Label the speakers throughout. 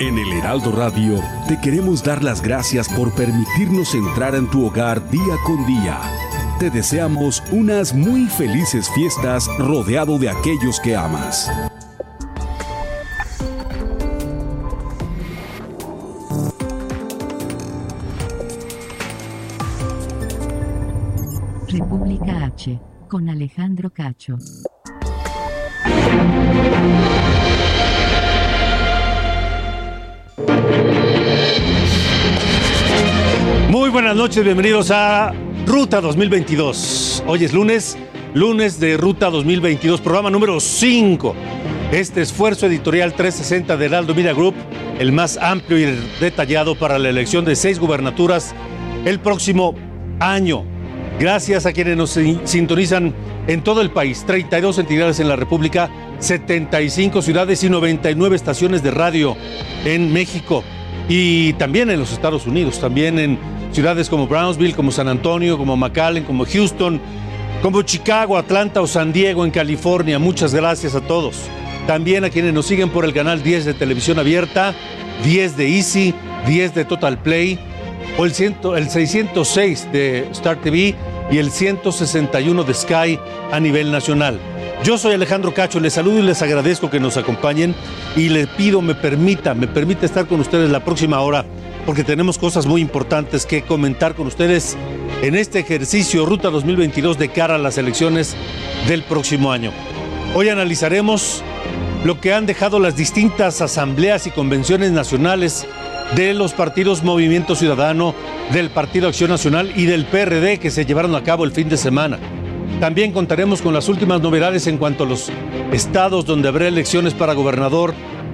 Speaker 1: En el Heraldo Radio te queremos dar las gracias por permitirnos entrar en tu hogar día con día. Te deseamos unas muy felices fiestas rodeado de aquellos que amas.
Speaker 2: República H, con Alejandro Cacho.
Speaker 3: Muy buenas noches, bienvenidos a Ruta 2022. Hoy es lunes, lunes de Ruta 2022, programa número 5. Este esfuerzo editorial 360 de Heraldo Media Group, el más amplio y detallado para la elección de seis gubernaturas el próximo año. Gracias a quienes nos sintonizan en todo el país, 32 entidades en la República, 75 ciudades y 99 estaciones de radio en México y también en los Estados Unidos, también en ciudades como Brownsville, como San Antonio, como McAllen, como Houston, como Chicago, Atlanta o San Diego en California. Muchas gracias a todos. También a quienes nos siguen por el canal 10 de televisión abierta, 10 de Easy, 10 de Total Play o el, el 606 de Star TV y el 161 de Sky a nivel nacional. Yo soy Alejandro Cacho, les saludo y les agradezco que nos acompañen y les pido me permita, me permita estar con ustedes la próxima hora porque tenemos cosas muy importantes que comentar con ustedes en este ejercicio Ruta 2022 de cara a las elecciones del próximo año. Hoy analizaremos lo que han dejado las distintas asambleas y convenciones nacionales de los partidos Movimiento Ciudadano, del Partido Acción Nacional y del PRD que se llevaron a cabo el fin de semana. También contaremos con las últimas novedades en cuanto a los estados donde habrá elecciones para gobernador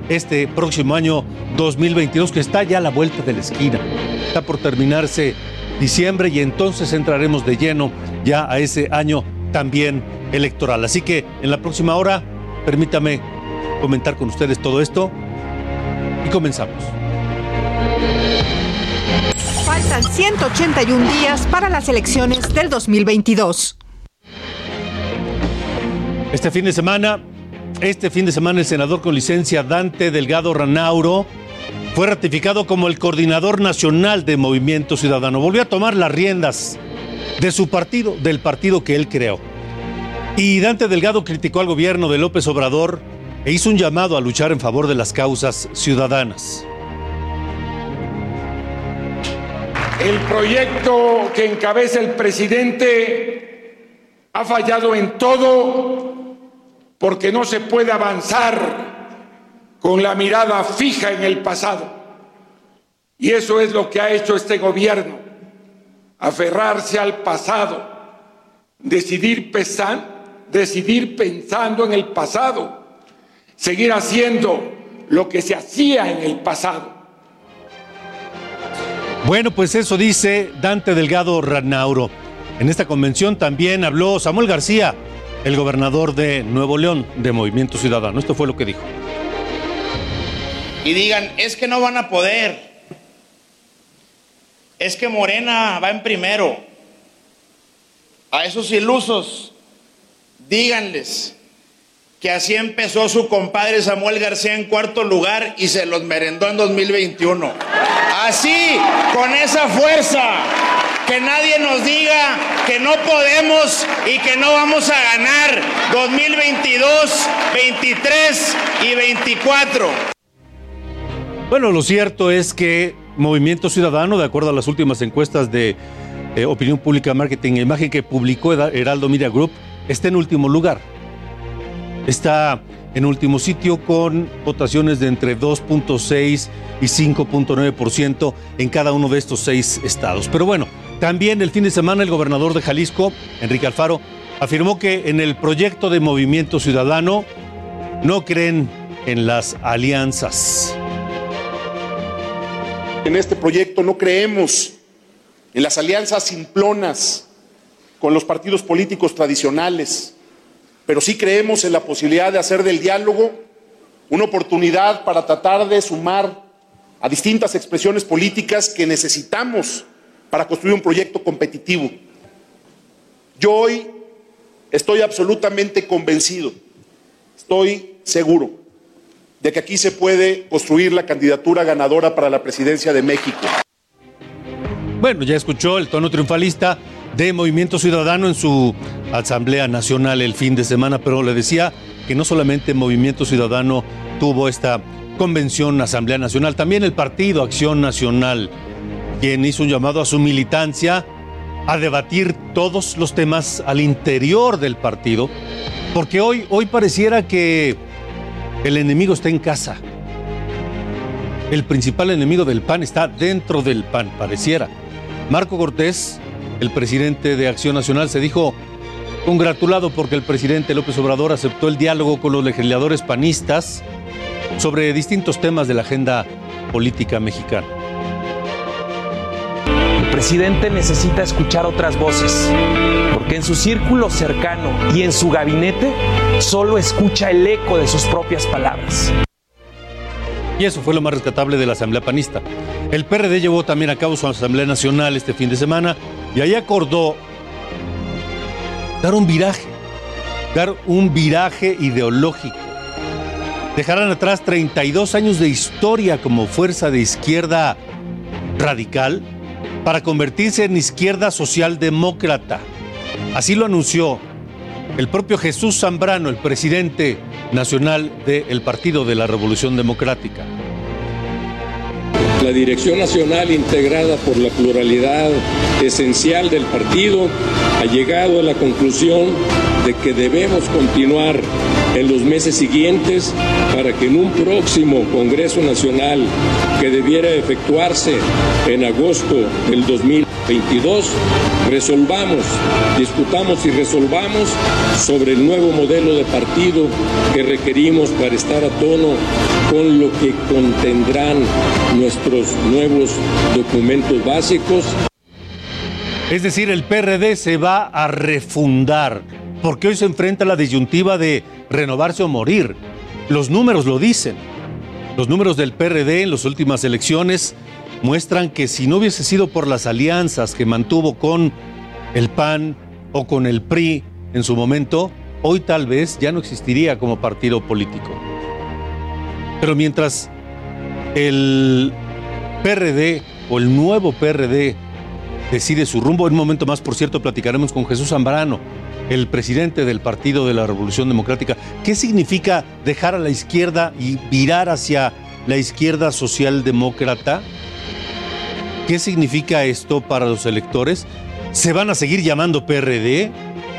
Speaker 3: este próximo año 2022, que está ya a la vuelta de la esquina. Está por terminarse diciembre y entonces entraremos de lleno ya a ese año también electoral. Así que en la próxima hora, permítame comentar con ustedes todo esto y comenzamos.
Speaker 4: Faltan 181 días para las elecciones del 2022.
Speaker 3: Este fin de semana, este fin de semana el senador con licencia Dante Delgado Ranauro fue ratificado como el coordinador nacional de Movimiento Ciudadano. Volvió a tomar las riendas de su partido, del partido que él creó. Y Dante Delgado criticó al gobierno de López Obrador e hizo un llamado a luchar en favor de las causas ciudadanas.
Speaker 5: El proyecto que encabeza el presidente ha fallado en todo porque no se puede avanzar con la mirada fija en el pasado. Y eso es lo que ha hecho este gobierno, aferrarse al pasado, decidir, decidir pensando en el pasado, seguir haciendo lo que se hacía en el pasado.
Speaker 3: Bueno, pues eso dice Dante Delgado Ranauro. En esta convención también habló Samuel García, el gobernador de Nuevo León de Movimiento Ciudadano. Esto fue lo que dijo.
Speaker 6: Y digan, es que no van a poder. Es que Morena va en primero. A esos ilusos, díganles que así empezó su compadre Samuel García en cuarto lugar y se los merendó en 2021. Así, con esa fuerza, que nadie nos diga que no podemos y que no vamos a ganar 2022, 23 y 24.
Speaker 3: Bueno, lo cierto es que Movimiento Ciudadano, de acuerdo a las últimas encuestas de eh, Opinión Pública, Marketing e Imagen que publicó Heraldo Media Group, está en último lugar. Está en último sitio con votaciones de entre 2.6 y 5.9% en cada uno de estos seis estados. Pero bueno, también el fin de semana el gobernador de Jalisco, Enrique Alfaro, afirmó que en el proyecto de Movimiento Ciudadano no creen en las alianzas.
Speaker 7: En este proyecto no creemos en las alianzas simplonas con los partidos políticos tradicionales, pero sí creemos en la posibilidad de hacer del diálogo una oportunidad para tratar de sumar a distintas expresiones políticas que necesitamos para construir un proyecto competitivo. Yo hoy estoy absolutamente convencido, estoy seguro de que aquí se puede construir la candidatura ganadora para la presidencia de México.
Speaker 3: Bueno, ya escuchó el tono triunfalista de Movimiento Ciudadano en su Asamblea Nacional el fin de semana, pero le decía que no solamente Movimiento Ciudadano tuvo esta convención Asamblea Nacional, también el Partido Acción Nacional, quien hizo un llamado a su militancia a debatir todos los temas al interior del partido, porque hoy, hoy pareciera que el enemigo está en casa. El principal enemigo del PAN está dentro del PAN, pareciera. Marco Cortés, el presidente de Acción Nacional, se dijo congratulado porque el presidente López Obrador aceptó el diálogo con los legisladores panistas sobre distintos temas de la agenda política mexicana.
Speaker 8: El presidente necesita escuchar otras voces, porque en su círculo cercano y en su gabinete solo escucha el eco de sus propias palabras.
Speaker 3: Y eso fue lo más rescatable de la Asamblea Panista. El PRD llevó también a cabo su Asamblea Nacional este fin de semana y ahí acordó dar un viraje, dar un viraje ideológico. Dejarán atrás 32 años de historia como fuerza de izquierda radical para convertirse en izquierda socialdemócrata. Así lo anunció el propio Jesús Zambrano, el presidente nacional del Partido de la Revolución Democrática.
Speaker 9: La dirección nacional integrada por la pluralidad esencial del partido ha llegado a la conclusión de que debemos continuar en los meses siguientes para que en un próximo Congreso Nacional que debiera efectuarse en agosto del 2022 resolvamos, discutamos y resolvamos sobre el nuevo modelo de partido que requerimos para estar a tono con lo que contendrán nuestros nuevos documentos básicos.
Speaker 3: Es decir, el PRD se va a refundar, porque hoy se enfrenta a la disyuntiva de renovarse o morir. Los números lo dicen. Los números del PRD en las últimas elecciones muestran que si no hubiese sido por las alianzas que mantuvo con el PAN o con el PRI en su momento, hoy tal vez ya no existiría como partido político. Pero mientras el PRD o el nuevo PRD decide su rumbo, en un momento más, por cierto, platicaremos con Jesús Zambrano, el presidente del Partido de la Revolución Democrática. ¿Qué significa dejar a la izquierda y virar hacia la izquierda socialdemócrata? ¿Qué significa esto para los electores? ¿Se van a seguir llamando PRD?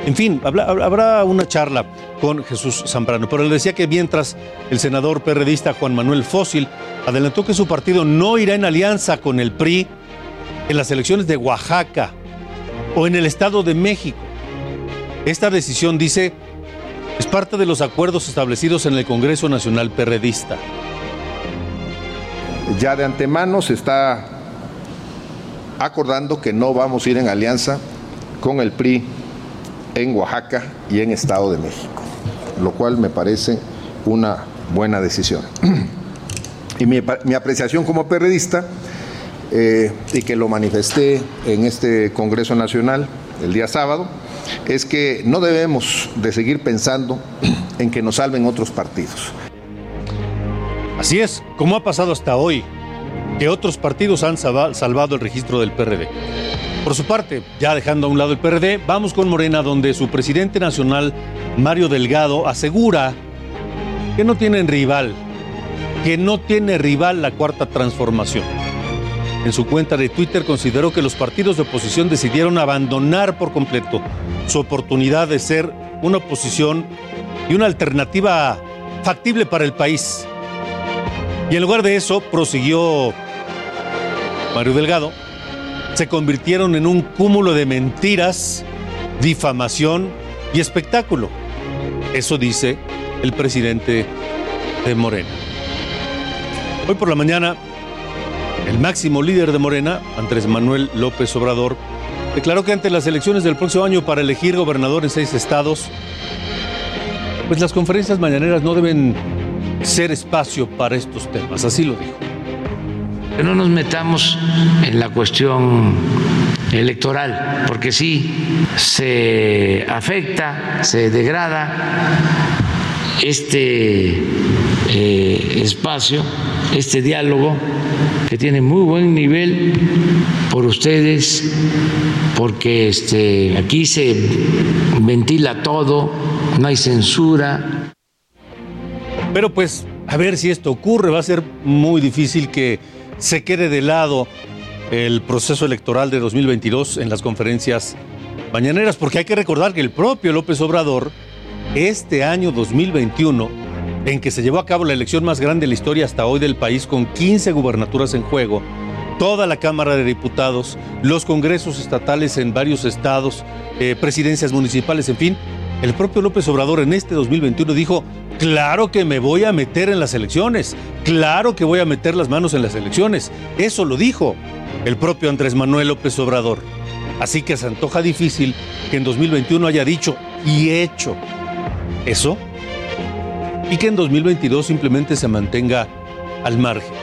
Speaker 3: En fin, habrá una charla con Jesús Zambrano, pero le decía que mientras el senador perredista Juan Manuel Fósil adelantó que su partido no irá en alianza con el PRI en las elecciones de Oaxaca o en el Estado de México. Esta decisión, dice, es parte de los acuerdos establecidos en el Congreso Nacional Perredista.
Speaker 10: Ya de antemano se está acordando que no vamos a ir en alianza con el PRI en Oaxaca y en Estado de México, lo cual me parece una buena decisión. Y mi, mi apreciación como periodista, eh, y que lo manifesté en este Congreso Nacional el día sábado, es que no debemos de seguir pensando en que nos salven otros partidos.
Speaker 3: Así es, como ha pasado hasta hoy, que otros partidos han salvado el registro del PRD. Por su parte, ya dejando a un lado el PRD, vamos con Morena, donde su presidente nacional, Mario Delgado, asegura que no tienen rival, que no tiene rival la cuarta transformación. En su cuenta de Twitter consideró que los partidos de oposición decidieron abandonar por completo su oportunidad de ser una oposición y una alternativa factible para el país. Y en lugar de eso, prosiguió Mario Delgado, se convirtieron en un cúmulo de mentiras, difamación y espectáculo. Eso dice el presidente de Morena. Hoy por la mañana, el máximo líder de Morena, Andrés Manuel López Obrador, declaró que ante las elecciones del próximo año para elegir gobernador en seis estados, pues las conferencias mañaneras no deben ser espacio para estos temas, así lo dijo.
Speaker 11: No nos metamos en la cuestión electoral, porque sí se afecta, se degrada este eh, espacio, este diálogo que tiene muy buen nivel por ustedes, porque este, aquí se ventila todo, no hay censura.
Speaker 3: Pero pues, a ver si esto ocurre, va a ser muy difícil que se quede de lado el proceso electoral de 2022 en las conferencias mañaneras, porque hay que recordar que el propio López Obrador, este año 2021, en que se llevó a cabo la elección más grande de la historia hasta hoy del país, con 15 gubernaturas en juego, toda la Cámara de Diputados, los congresos estatales en varios estados, eh, presidencias municipales, en fin, el propio López Obrador en este 2021 dijo, claro que me voy a meter en las elecciones, claro que voy a meter las manos en las elecciones. Eso lo dijo el propio Andrés Manuel López Obrador. Así que se antoja difícil que en 2021 haya dicho y hecho eso y que en 2022 simplemente se mantenga al margen.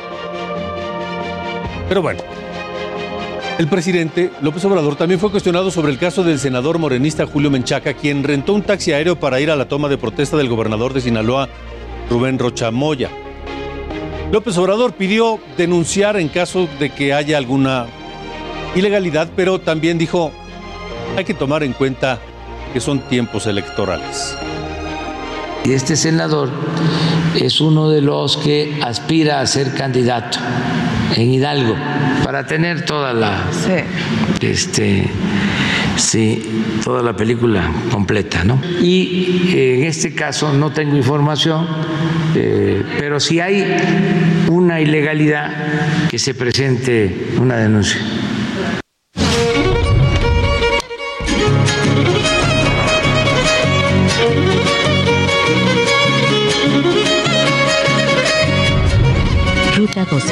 Speaker 3: Pero bueno, el presidente López Obrador también fue cuestionado sobre el caso del senador morenista Julio Menchaca, quien rentó un taxi aéreo para ir a la toma de protesta del gobernador de Sinaloa, Rubén Rochamoya. López Obrador pidió denunciar en caso de que haya alguna ilegalidad, pero también dijo, hay que tomar en cuenta que son tiempos electorales.
Speaker 11: Y este senador es uno de los que aspira a ser candidato en Hidalgo para tener toda la este sí toda la película completa no y eh, en este caso no tengo información eh, pero si hay una ilegalidad que se presente una denuncia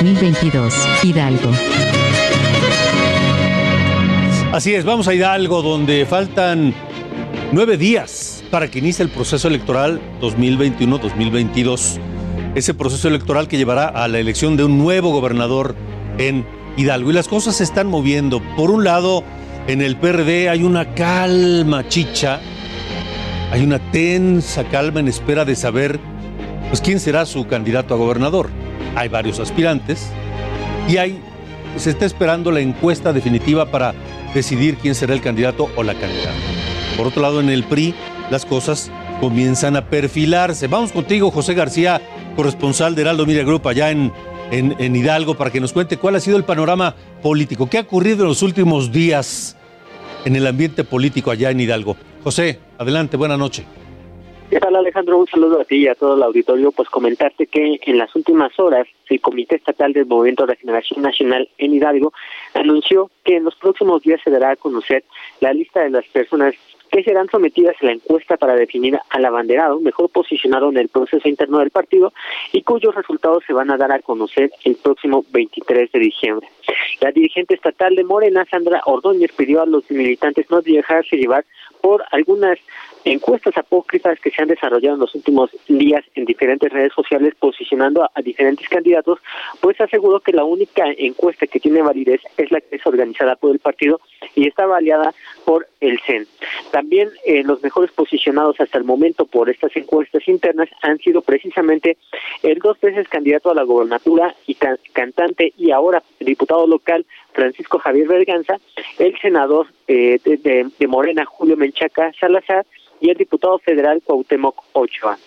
Speaker 2: 2022, Hidalgo.
Speaker 3: Así es, vamos a Hidalgo, donde faltan nueve días para que inicie el proceso electoral 2021-2022. Ese proceso electoral que llevará a la elección de un nuevo gobernador en Hidalgo. Y las cosas se están moviendo. Por un lado, en el PRD hay una calma chicha, hay una tensa calma en espera de saber pues, quién será su candidato a gobernador. Hay varios aspirantes y hay, se está esperando la encuesta definitiva para decidir quién será el candidato o la candidata. Por otro lado, en el PRI, las cosas comienzan a perfilarse. Vamos contigo, José García, corresponsal de Heraldo Media Group allá en, en, en Hidalgo, para que nos cuente cuál ha sido el panorama político. ¿Qué ha ocurrido en los últimos días en el ambiente político allá en Hidalgo? José, adelante, buena noche.
Speaker 12: ¿Qué tal Alejandro? Un saludo a ti y a todo el auditorio. Pues comentarte que en las últimas horas el Comité Estatal del Movimiento de Regeneración Nacional en Hidalgo anunció que en los próximos días se dará a conocer la lista de las personas que serán sometidas a la encuesta para definir al abanderado mejor posicionado en el proceso interno del partido y cuyos resultados se van a dar a conocer el próximo 23 de diciembre. La dirigente estatal de Morena, Sandra Ordóñez, pidió a los militantes no dejarse llevar por algunas encuestas apócrifas que se han desarrollado en los últimos días en diferentes redes sociales posicionando a, diferentes candidatos, pues aseguró que la única encuesta que tiene validez es la que es organizada por el partido y está avaliada por el CEN. También eh, los mejores posicionados hasta el momento por estas encuestas internas han sido precisamente el dos veces candidato a la gobernatura y can cantante y ahora diputado local Francisco Javier Berganza, el senador eh, de Morena Julio Menchaca Salazar, y el diputado federal Cuauhtémoc Ochoa.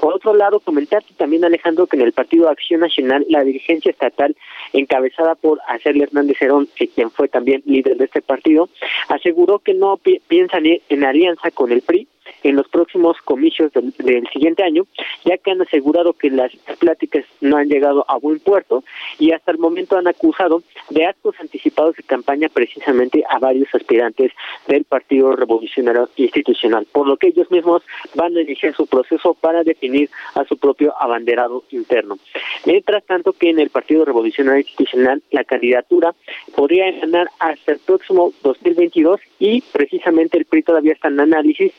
Speaker 12: Por otro lado, comentarte también, Alejandro, que en el Partido Acción Nacional, la dirigencia estatal, encabezada por Acel Hernández Herón, quien fue también líder de este partido, aseguró que no pi piensan en alianza con el PRI en los próximos comicios del, del siguiente año, ya que han asegurado que las pláticas no han llegado a buen puerto y hasta el momento han acusado de actos anticipados de campaña precisamente a varios aspirantes del Partido Revolucionario Institucional, por lo que ellos mismos van a iniciar su proceso para definir a su propio abanderado interno. Mientras tanto que en el Partido Revolucionario Institucional la candidatura podría ganar hasta el próximo 2022 y precisamente el PRI todavía está en análisis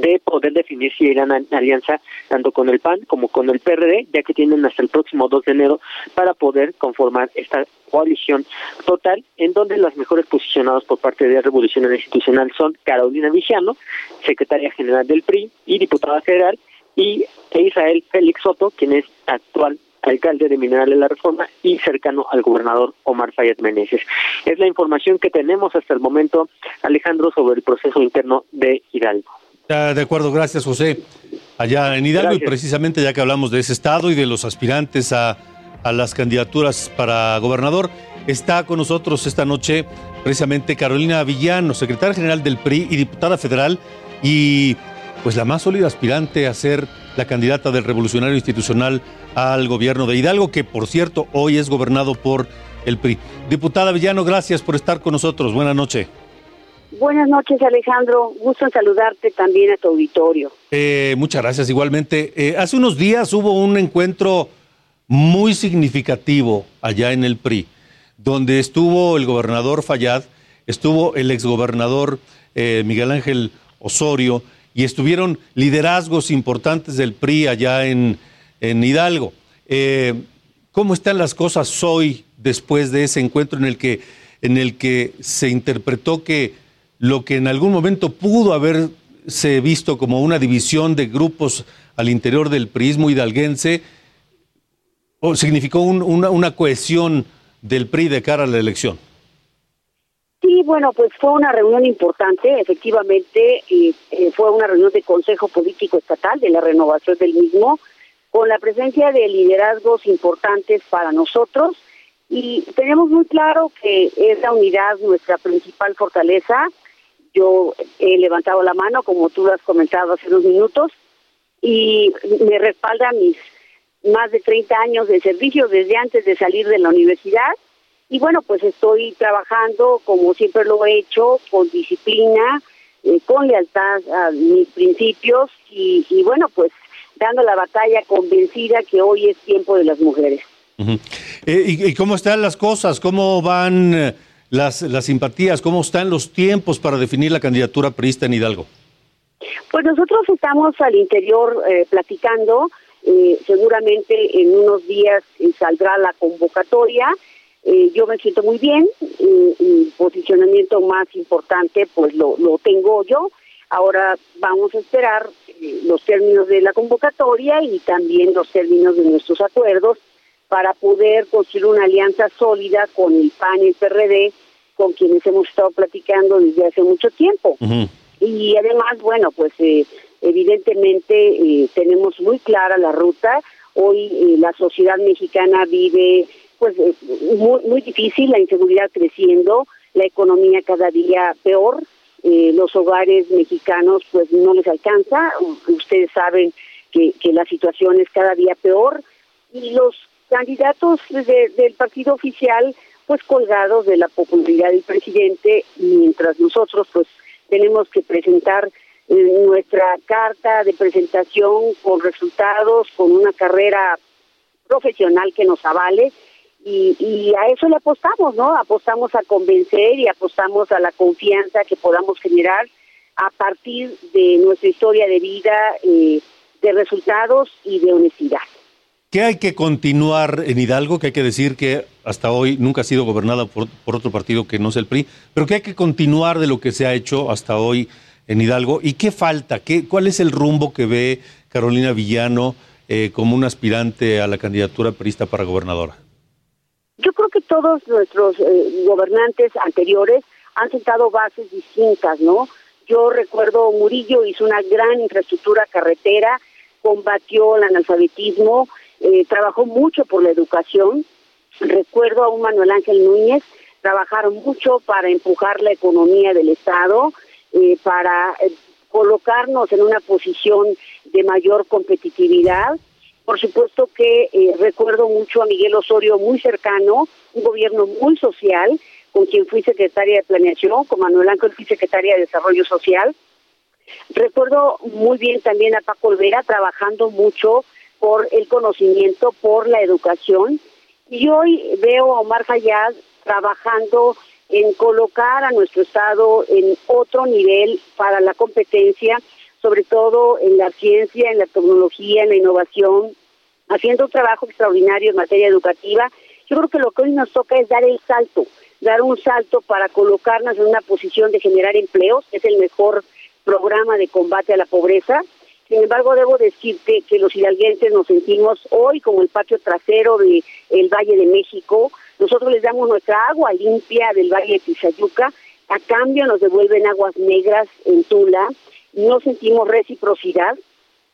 Speaker 12: de poder definir si irán a alianza tanto con el PAN como con el PRD, ya que tienen hasta el próximo 2 de enero para poder conformar esta coalición total, en donde los mejores posicionados por parte de Revolución Institucional son Carolina Villano, secretaria general del PRI y diputada federal, y Israel Félix Soto, quien es actual alcalde de Mineral de la Reforma y cercano al gobernador Omar Fayet Meneses. Es la información que tenemos hasta el momento, Alejandro, sobre el proceso interno de Hidalgo.
Speaker 3: De acuerdo, gracias José. Allá en Hidalgo y precisamente ya que hablamos de ese estado y de los aspirantes a, a las candidaturas para gobernador, está con nosotros esta noche precisamente Carolina Villano, secretaria general del PRI y diputada federal y pues la más sólida aspirante a ser la candidata del Revolucionario Institucional al gobierno de Hidalgo, que por cierto hoy es gobernado por el PRI. Diputada Villano, gracias por estar con nosotros. Buenas noches.
Speaker 13: Buenas noches, Alejandro. Gusto en saludarte también a tu auditorio.
Speaker 3: Eh, muchas gracias, igualmente. Eh, hace unos días hubo un encuentro muy significativo allá en el PRI, donde estuvo el gobernador Fayad, estuvo el exgobernador eh, Miguel Ángel Osorio, y estuvieron liderazgos importantes del PRI allá en, en Hidalgo. ¿Cómo están las cosas hoy después de ese encuentro en el que, en el que se interpretó que lo que en algún momento pudo haberse visto como una división de grupos al interior del prismo hidalguense, o significó una, una cohesión del PRI de cara a la elección?
Speaker 13: Sí, bueno, pues fue una reunión importante, efectivamente, eh, fue una reunión de Consejo Político Estatal de la renovación del mismo, con la presencia de liderazgos importantes para nosotros y tenemos muy claro que es la unidad nuestra principal fortaleza. Yo he levantado la mano, como tú has comentado hace unos minutos, y me respalda mis más de 30 años de servicio desde antes de salir de la universidad y bueno, pues estoy trabajando como siempre lo he hecho, con disciplina, eh, con lealtad a mis principios y, bueno, pues dando la batalla convencida que hoy es tiempo de las mujeres.
Speaker 3: Eh, ¿y, cómo están las cosas? ¿Cómo van eh, las, las simpatías? ¿Cómo están los tiempos para definir la candidatura priista en Hidalgo?
Speaker 13: Pues nosotros estamos al interior platicando. seguramente en unos días saldrá la convocatoria eh, yo me siento muy bien, el posicionamiento más importante pues lo, lo tengo yo. Ahora vamos a esperar eh, los términos de la convocatoria y también los términos de nuestros acuerdos para poder construir una alianza sólida con el PAN y el PRD, con quienes hemos estado platicando desde hace mucho tiempo. Y además, bueno, pues eh, evidentemente tenemos muy clara la ruta. Hoy la sociedad mexicana vive pues eh, muy, muy difícil, la inseguridad creciendo, la economía cada día peor, eh, los hogares mexicanos pues no les alcanza, ustedes saben que, que la situación es cada día peor y los candidatos del partido oficial pues colgados de la popularidad del presidente mientras nosotros pues tenemos que presentar eh, nuestra carta de presentación con resultados, con una carrera profesional que nos avale y, a eso le apostamos, ¿no? Apostamos a convencer y apostamos a la confianza que podamos generar a partir de nuestra historia de vida, eh, de resultados y de honestidad.
Speaker 3: ¿Qué hay que continuar en Hidalgo? Que hay que decir que hasta hoy nunca ha sido gobernada por, otro partido que no es el PRI, pero que hay que continuar de lo que se ha hecho hasta hoy en Hidalgo. ¿Y qué falta? ¿Qué, ¿Cuál es el rumbo que ve Carolina Villano eh, como un aspirante a la candidatura perista para gobernadora?
Speaker 13: Yo creo que todos nuestros eh, gobernantes anteriores han sentado bases distintas, ¿no? Yo recuerdo Murillo hizo una gran infraestructura carretera, combatió el analfabetismo, eh, trabajó mucho por la educación. Recuerdo a un Manuel Ángel Núñez, trabajaron mucho para empujar la economía del Estado, eh, para colocarnos en una posición de mayor competitividad. Por supuesto que eh, recuerdo mucho a Miguel Osorio muy cercano, un gobierno muy social, con quien fui secretaria de Planeación, con Manuel Ángel fui secretaria de Desarrollo Social. Recuerdo muy bien también a Paco Olvera trabajando mucho por el conocimiento, por la educación. Y hoy veo a Omar Fayad trabajando en colocar a nuestro Estado en otro nivel para la competencia, sobre todo en la ciencia, en la tecnología, en la innovación, haciendo un trabajo extraordinario en materia educativa. Yo creo que lo que hoy nos toca es dar el salto, dar un salto para colocarnos en una posición de generar empleos, es el mejor programa de combate a la pobreza. Sin embargo, debo decirte que los hidalguenses nos sentimos hoy como el patio trasero del el Valle de México. Nosotros les damos nuestra agua limpia del Valle de Tizayuca, a cambio nos devuelven aguas negras en Tula, no sentimos reciprocidad,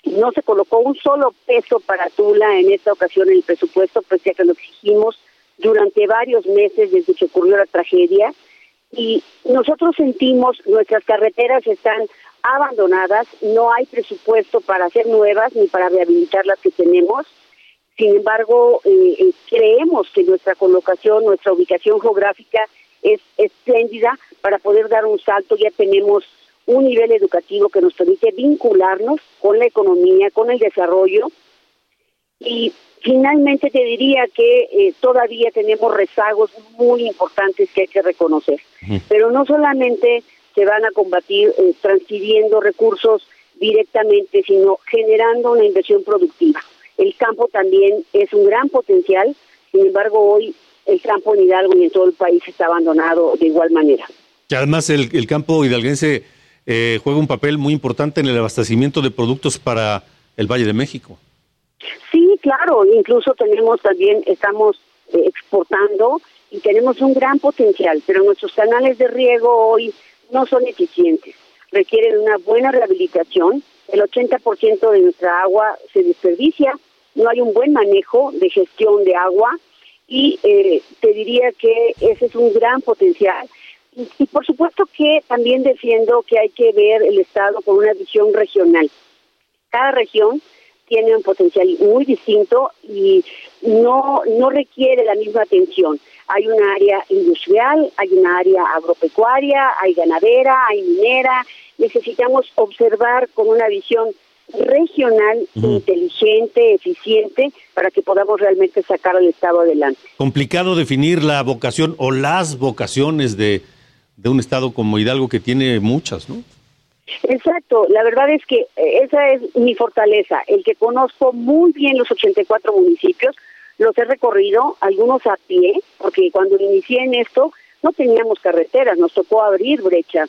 Speaker 13: no se colocó un solo peso para Tula en esta ocasión en el presupuesto, pues ya que lo exigimos durante varios meses desde que ocurrió la tragedia. Y nosotros sentimos nuestras carreteras están abandonadas, no hay presupuesto para hacer nuevas ni para rehabilitar las que tenemos. Sin embargo, eh, eh, creemos que nuestra colocación, nuestra ubicación geográfica es espléndida para poder dar un salto. Ya tenemos un nivel educativo que nos permite vincularnos con la economía, con el desarrollo. Y finalmente te diría que eh, todavía tenemos rezagos muy importantes que hay que reconocer. Pero no solamente se van a combatir eh, transfiriendo recursos directamente, sino generando una inversión productiva. El campo también es un gran potencial, sin embargo hoy el campo en Hidalgo y en todo el país está abandonado de igual manera.
Speaker 3: Y además el, el campo hidalguense eh, juega un papel muy importante en el abastecimiento de productos para el Valle de México.
Speaker 13: Sí, claro, incluso tenemos también, estamos eh, exportando y tenemos un gran potencial, pero nuestros canales de riego hoy no son eficientes, requieren una buena rehabilitación, el 80% de nuestra agua se desperdicia, no hay un buen manejo de gestión de agua y eh, te diría que ese es un gran potencial. Y, y por supuesto que también defiendo que hay que ver el Estado con una visión regional. Cada región tiene un potencial muy distinto y no, no requiere la misma atención. Hay un área industrial, hay un área agropecuaria, hay ganadera, hay minera. Necesitamos observar con una visión regional, inteligente, eficiente, para que podamos realmente sacar al Estado adelante.
Speaker 3: Complicado definir la vocación o las vocaciones de, de un Estado como Hidalgo que tiene muchas, ¿no?
Speaker 13: Exacto, la verdad es que eh, esa es mi fortaleza, el que conozco muy bien los 84 municipios, los he recorrido, algunos a pie, porque cuando inicié en esto no teníamos carreteras, nos tocó abrir brechas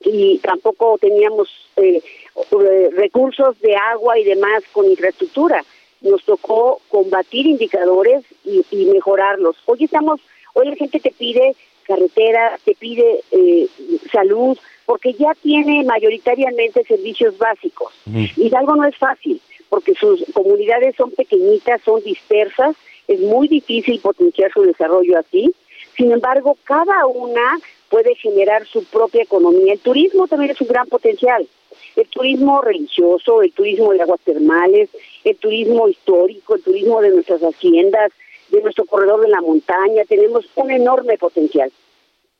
Speaker 13: y tampoco teníamos eh, eh, recursos de agua y demás con infraestructura. Nos tocó combatir indicadores y, y mejorarlos. Hoy estamos, hoy la gente te pide carretera, te pide eh, salud, porque ya tiene mayoritariamente servicios básicos. Y algo no es fácil, porque sus comunidades son pequeñitas, son dispersas, es muy difícil potenciar su desarrollo así. Sin embargo, cada una puede generar su propia economía. El turismo también es un gran potencial. El turismo religioso, el turismo de aguas termales, el turismo histórico, el turismo de nuestras haciendas, de nuestro corredor de la montaña, tenemos un enorme potencial.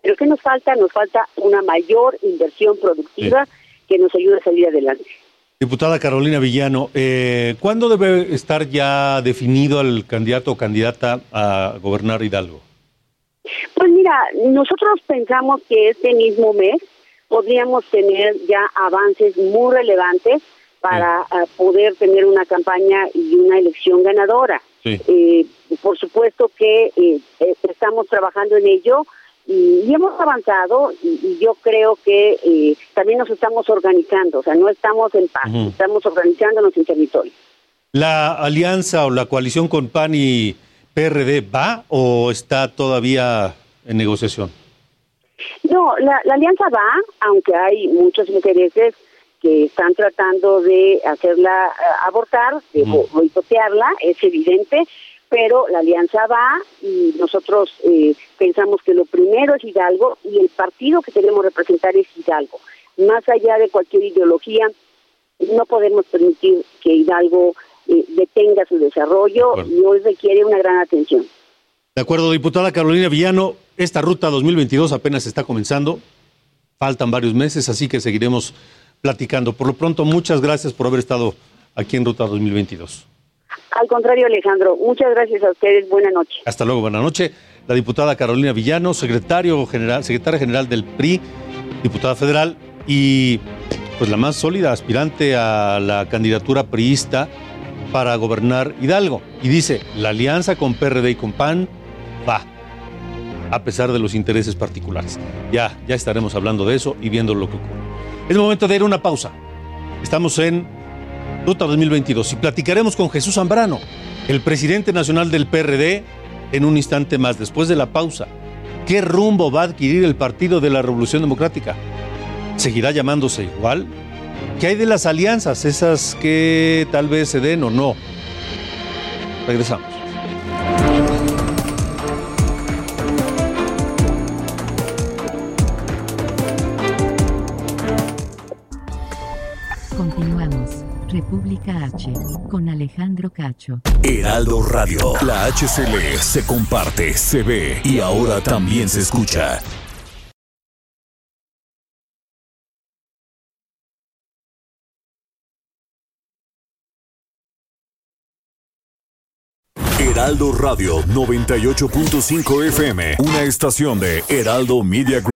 Speaker 13: Pero ¿qué nos falta? Nos falta una mayor inversión productiva que nos ayude a salir adelante.
Speaker 3: Diputada Carolina Villano, eh, ¿cuándo debe estar ya definido el candidato o candidata a gobernar Hidalgo?
Speaker 13: Pues mira, nosotros pensamos que este mismo mes podríamos tener ya avances muy relevantes para uh, poder tener una campaña y una elección ganadora.
Speaker 3: Sí.
Speaker 13: Eh, por supuesto que eh, estamos trabajando en ello y, y hemos avanzado y, y, yo creo que eh, también nos estamos organizando, o sea, no estamos en paz, uh -huh. estamos organizándonos en territorio.
Speaker 3: ¿La alianza o la coalición con PAN y PRD va o está todavía en negociación?
Speaker 13: No, la, la alianza va, aunque hay muchos intereses que están tratando de hacerla uh, abortar, de boicotearla, es evidente, pero la alianza va y nosotros eh, pensamos que lo primero es Hidalgo y el partido que queremos representar es Hidalgo. más allá de cualquier ideología, no podemos permitir que Hidalgo eh, detenga su desarrollo y hoy requiere una gran atención.
Speaker 3: De acuerdo, diputada Carolina Villano, esta ruta 2022 apenas está comenzando, faltan varios meses, así que seguiremos platicando. Por lo pronto, muchas gracias por haber estado aquí en Ruta 2022.
Speaker 13: Al contrario, Alejandro, muchas gracias a ustedes. Buenas noches.
Speaker 3: Hasta luego, buenas noches. La diputada Carolina Villano, secretario general, secretaria general del PRI, diputada federal y pues la más sólida aspirante a la candidatura priista para gobernar Hidalgo. Y dice, la alianza con PRD y con PAN va, a pesar de los intereses particulares. Ya, ya estaremos hablando de eso y viendo lo que ocurre. Es momento de ir a una pausa. Estamos en Ruta 2022 y platicaremos con Jesús Zambrano, el presidente nacional del PRD, en un instante más, después de la pausa. ¿Qué rumbo va a adquirir el Partido de la Revolución Democrática? ¿Seguirá llamándose igual? ¿Qué hay de las alianzas, esas que tal vez se den o no? Regresamos.
Speaker 2: República H. Con Alejandro Cacho.
Speaker 14: Heraldo Radio. La HCL se comparte, se ve y ahora también se escucha. Heraldo Radio 98.5 FM, una estación de Heraldo Media Group.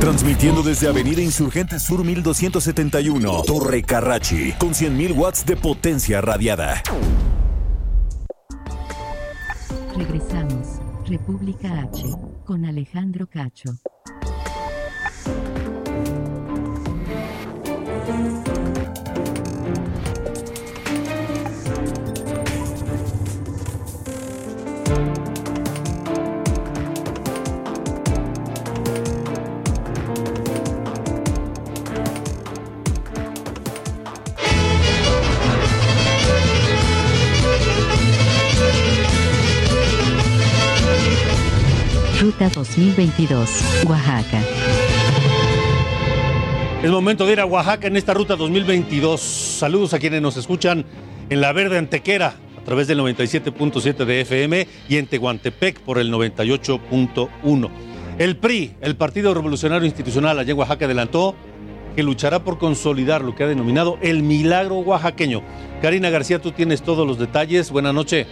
Speaker 14: Transmitiendo desde Avenida Insurgente Sur 1271, Torre Carrachi, con 100.000 watts de potencia radiada.
Speaker 2: Regresamos. República H. Con Alejandro Cacho. Ruta 2022, Oaxaca.
Speaker 3: Es momento de ir a Oaxaca en esta ruta 2022. Saludos a quienes nos escuchan en La Verde Antequera a través del 97.7 de FM y en Tehuantepec por el 98.1. El PRI, el Partido Revolucionario Institucional allá en Oaxaca, adelantó que luchará por consolidar lo que ha denominado el milagro oaxaqueño. Karina García, tú tienes todos los detalles. Buenas noches.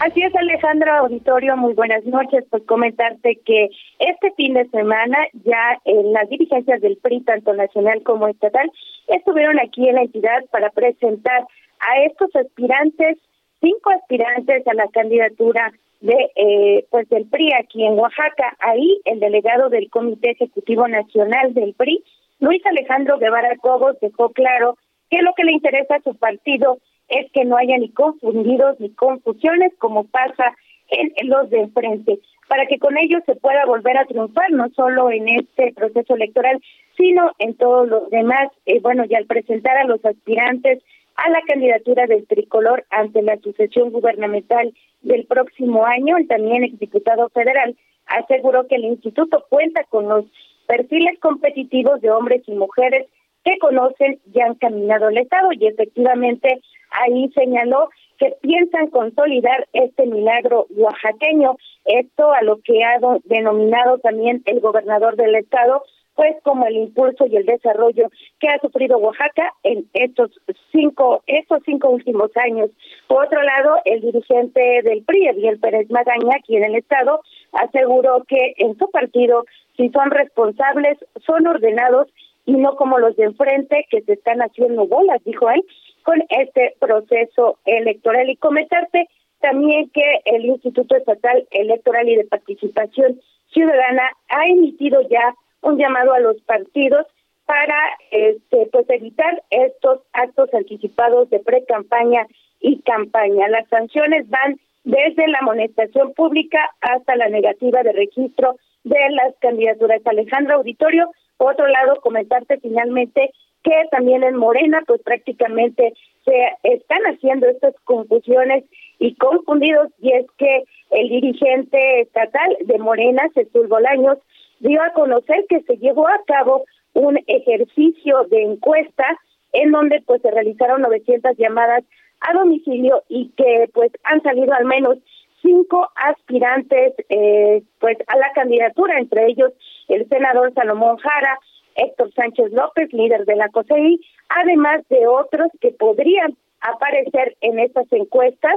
Speaker 15: Así es, Alejandro Auditorio, muy buenas noches. Pues comentarte que este fin de semana ya en las dirigencias del PRI, tanto nacional como estatal, estuvieron aquí en la entidad para presentar a estos aspirantes, cinco aspirantes a la candidatura de eh, pues del PRI aquí en Oaxaca. Ahí el delegado del Comité Ejecutivo Nacional del PRI, Luis Alejandro Guevara Cobos, dejó claro que lo que le interesa a su partido es que no haya ni confundidos ni confusiones como pasa en, los de enfrente, para que con ellos se pueda volver a triunfar, no solo en este proceso electoral, sino en todos los demás. Eh, bueno, y al presentar a los aspirantes a la candidatura del tricolor ante la sucesión gubernamental del próximo año, el también exdiputado federal aseguró que el instituto cuenta con los perfiles competitivos de hombres y mujeres que conocen y han caminado el Estado y efectivamente ahí señaló que piensan consolidar este milagro oaxaqueño, esto a lo que ha denominado también el gobernador del estado, pues como el impulso y el desarrollo que ha sufrido Oaxaca en estos cinco, estos cinco últimos años. Por otro lado, el dirigente del PRI, Eviel Pérez Magaña, aquí en el estado, aseguró que en su partido, si son responsables, son ordenados y no como los de enfrente que se están haciendo bolas, dijo él, con este proceso electoral. Y comentarte también que el Instituto Estatal Electoral y de Participación Ciudadana ha emitido ya un llamado a los partidos para este, pues evitar estos actos anticipados de pre-campaña y campaña. Las sanciones van desde la amonestación pública hasta la negativa de registro de las candidaturas. Alejandro Auditorio, por otro lado, comentarte finalmente que también en Morena, pues prácticamente se están haciendo estas confusiones y confundidos, y es que el dirigente estatal de Morena, Cecil Bolaños, dio a conocer que se llevó a cabo un ejercicio de encuesta en donde pues se realizaron 900 llamadas a domicilio y que pues han salido al menos cinco aspirantes eh, pues a la candidatura, entre ellos el senador Salomón Jara, Héctor Sánchez López, líder de la COSEI, además de otros que podrían aparecer en estas encuestas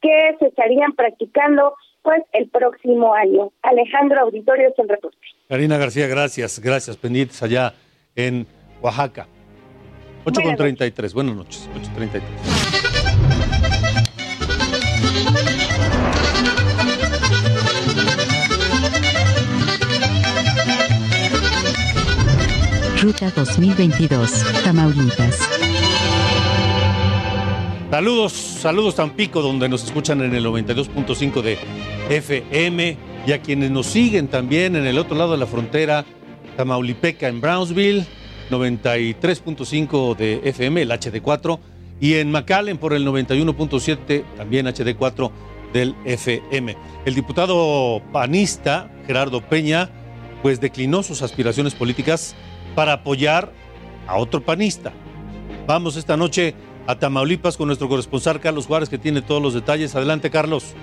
Speaker 15: que se estarían practicando pues el próximo año. Alejandro Auditorio es el reporte.
Speaker 3: Karina García, gracias, gracias, pendientes allá en Oaxaca. 8 con 33, buenas noches, 8.33.
Speaker 2: Ruta 2022, Tamaulipas.
Speaker 3: Saludos, saludos Tampico, donde nos escuchan en el 92.5 de FM y a quienes nos siguen también en el otro lado de la frontera, Tamaulipeca en Brownsville, 93.5 de FM, el HD4, y en McAllen por el 91.7, también HD4 del FM. El diputado panista Gerardo Peña, pues declinó sus aspiraciones políticas para apoyar a otro panista. Vamos esta noche a Tamaulipas con nuestro corresponsal Carlos Juárez, que tiene todos los detalles. Adelante, Carlos.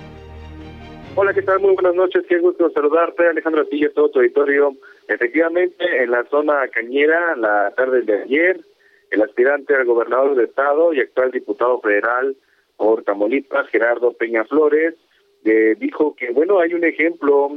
Speaker 16: Hola, ¿qué tal? Muy buenas noches. Qué gusto saludarte, Alejandro Atillo, todo tu auditorio. Efectivamente, en la zona cañera, la tarde de ayer, el aspirante al gobernador del estado y actual diputado federal por Tamaulipas, Gerardo Peña Flores, eh, dijo que, bueno, hay un ejemplo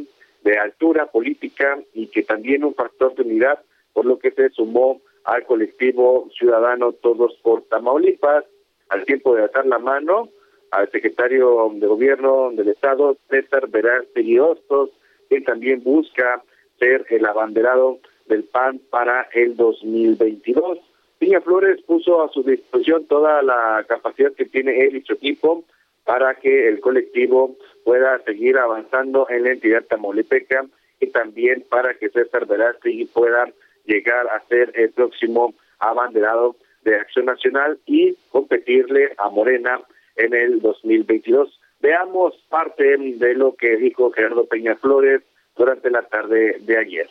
Speaker 16: de altura política y que también un factor de unidad, por lo que se sumó al colectivo ciudadano Todos por Tamaulipas, al tiempo de alzar la mano al secretario de gobierno del estado, César Verástegui Hostos, que también busca ser el abanderado del PAN para el 2022. Piña Flores puso a su disposición toda la capacidad que tiene él y su equipo para que el colectivo pueda seguir avanzando en la entidad tamaulipeca y también para que César Verástegui pueda llegar a ser el próximo abanderado de Acción Nacional y competirle a Morena en el 2022. Veamos parte de lo que dijo Gerardo Peña Flores durante la tarde de ayer.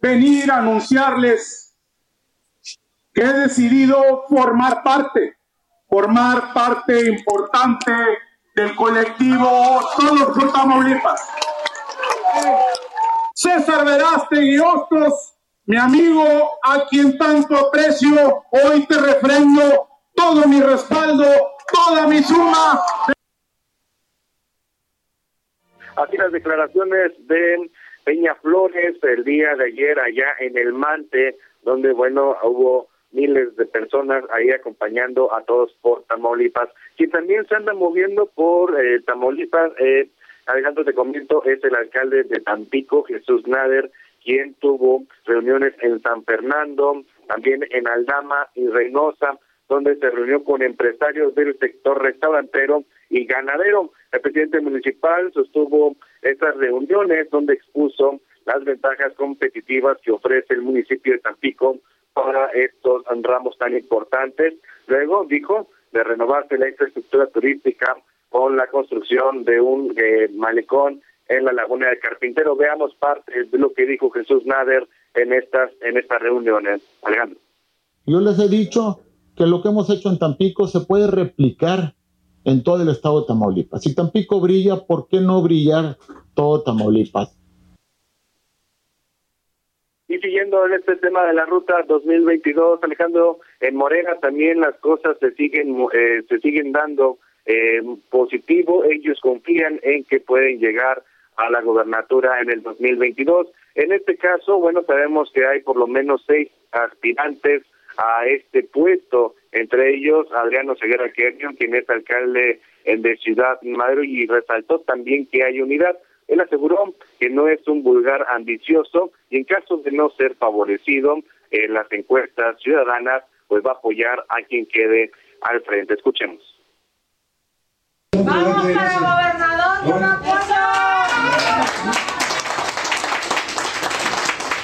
Speaker 17: Venir a anunciarles que he decidido formar parte, formar parte importante del colectivo Todos por Tamaulipas. César Verástegui Hostos, mi amigo, a quien tanto aprecio, hoy te refrendo todo mi respaldo, toda mi suma.
Speaker 16: Así las declaraciones de Peña Flores el día de ayer allá en el Mante, donde, bueno, hubo miles de personas ahí acompañando a todos por Tamaulipas, quien también se anda moviendo por eh, Tamaulipas, eh, Alejandro te comento, es el alcalde de Tampico, Jesús Nader, quien tuvo reuniones en San Fernando, también en Aldama y Reynosa, donde se reunió con empresarios del sector restaurantero y ganadero. El presidente municipal sostuvo estas reuniones donde expuso las ventajas competitivas que ofrece el municipio de Tampico para estos ramos tan importantes. Luego dijo de renovarse la infraestructura turística con la construcción de un eh, malecón en la Laguna del Carpintero. Veamos parte de lo que dijo Jesús Nader en estas en estas reuniones. Alejandro.
Speaker 18: Yo les he dicho que lo que hemos hecho en Tampico se puede replicar en todo el estado de Tamaulipas. Si Tampico brilla, ¿por qué no brillar todo Tamaulipas?
Speaker 16: Y siguiendo en este tema de la ruta 2022, Alejandro, en Morena también las cosas se siguen eh, se siguen dando eh, positivo. Ellos confían en que pueden llegar a la gobernatura en el 2022. En este caso, bueno, sabemos que hay por lo menos seis aspirantes a este puesto, entre ellos Adriano Ceguera Kernion, quien es alcalde de Ciudad Madero y resaltó también que hay unidad. Él aseguró que no es un vulgar ambicioso y en caso de no ser favorecido en las encuestas ciudadanas, pues va a apoyar a quien quede al frente. Escuchemos.
Speaker 19: Vamos para gobernador, un apoyo.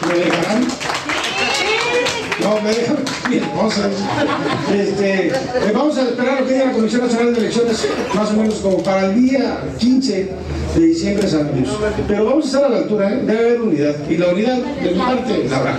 Speaker 17: ¿Me dejarán? No, me dejan mi esposa. Este, eh, vamos a esperar lo que diga la Comisión Nacional de Elecciones, más o menos como para el día 15 de diciembre San Luis. Pero vamos a estar a la altura, ¿eh? debe haber unidad. Y la unidad, de mi parte, la habrá.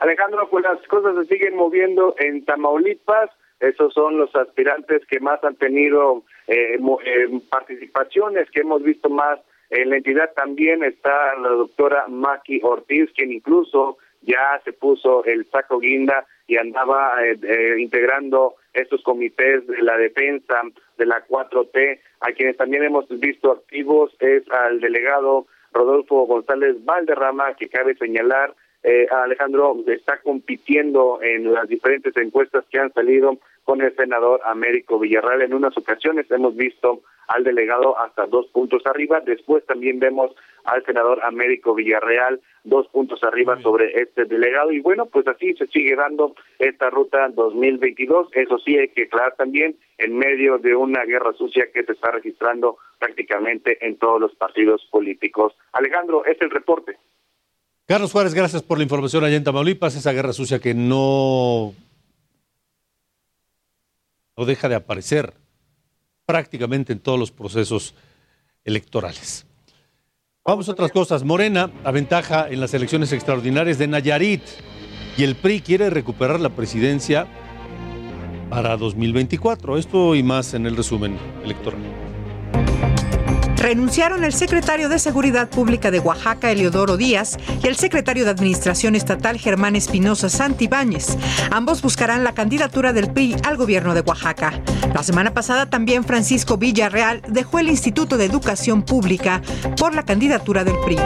Speaker 16: Alejandro, pues las cosas se siguen moviendo en Tamaulipas. Esos son los aspirantes que más han tenido eh, eh, participaciones, que hemos visto más en la entidad. También está la doctora Maki Ortiz, quien incluso ya se puso el saco guinda y andaba eh, eh, integrando estos comités de la defensa de la 4T, a quienes también hemos visto activos es al delegado Rodolfo González Valderrama, que cabe señalar eh, Alejandro está compitiendo en las diferentes encuestas que han salido con el senador Américo Villarreal. En unas ocasiones hemos visto al delegado hasta dos puntos arriba. Después también vemos al senador Américo Villarreal dos puntos arriba sobre este delegado. Y bueno, pues así se sigue dando esta ruta 2022. Eso sí, hay que aclarar también en medio de una guerra sucia que se está registrando prácticamente en todos los partidos políticos. Alejandro, es el reporte.
Speaker 3: Carlos Juárez, gracias por la información allá en Tamaulipas, esa guerra sucia que no, deja de aparecer prácticamente en todos los procesos electorales. Vamos a otras cosas. Morena aventaja en las elecciones extraordinarias de Nayarit y el PRI quiere recuperar la presidencia para 2024. Esto y más en el resumen electoral.
Speaker 4: Renunciaron el secretario de Seguridad Pública de Oaxaca, Eliodoro Díaz, y el secretario de Administración Estatal, Germán Espinosa Santibáñez. Ambos buscarán la candidatura del PRI al gobierno de Oaxaca. La semana pasada también Francisco Villarreal dejó el Instituto de Educación Pública por la candidatura del PRI.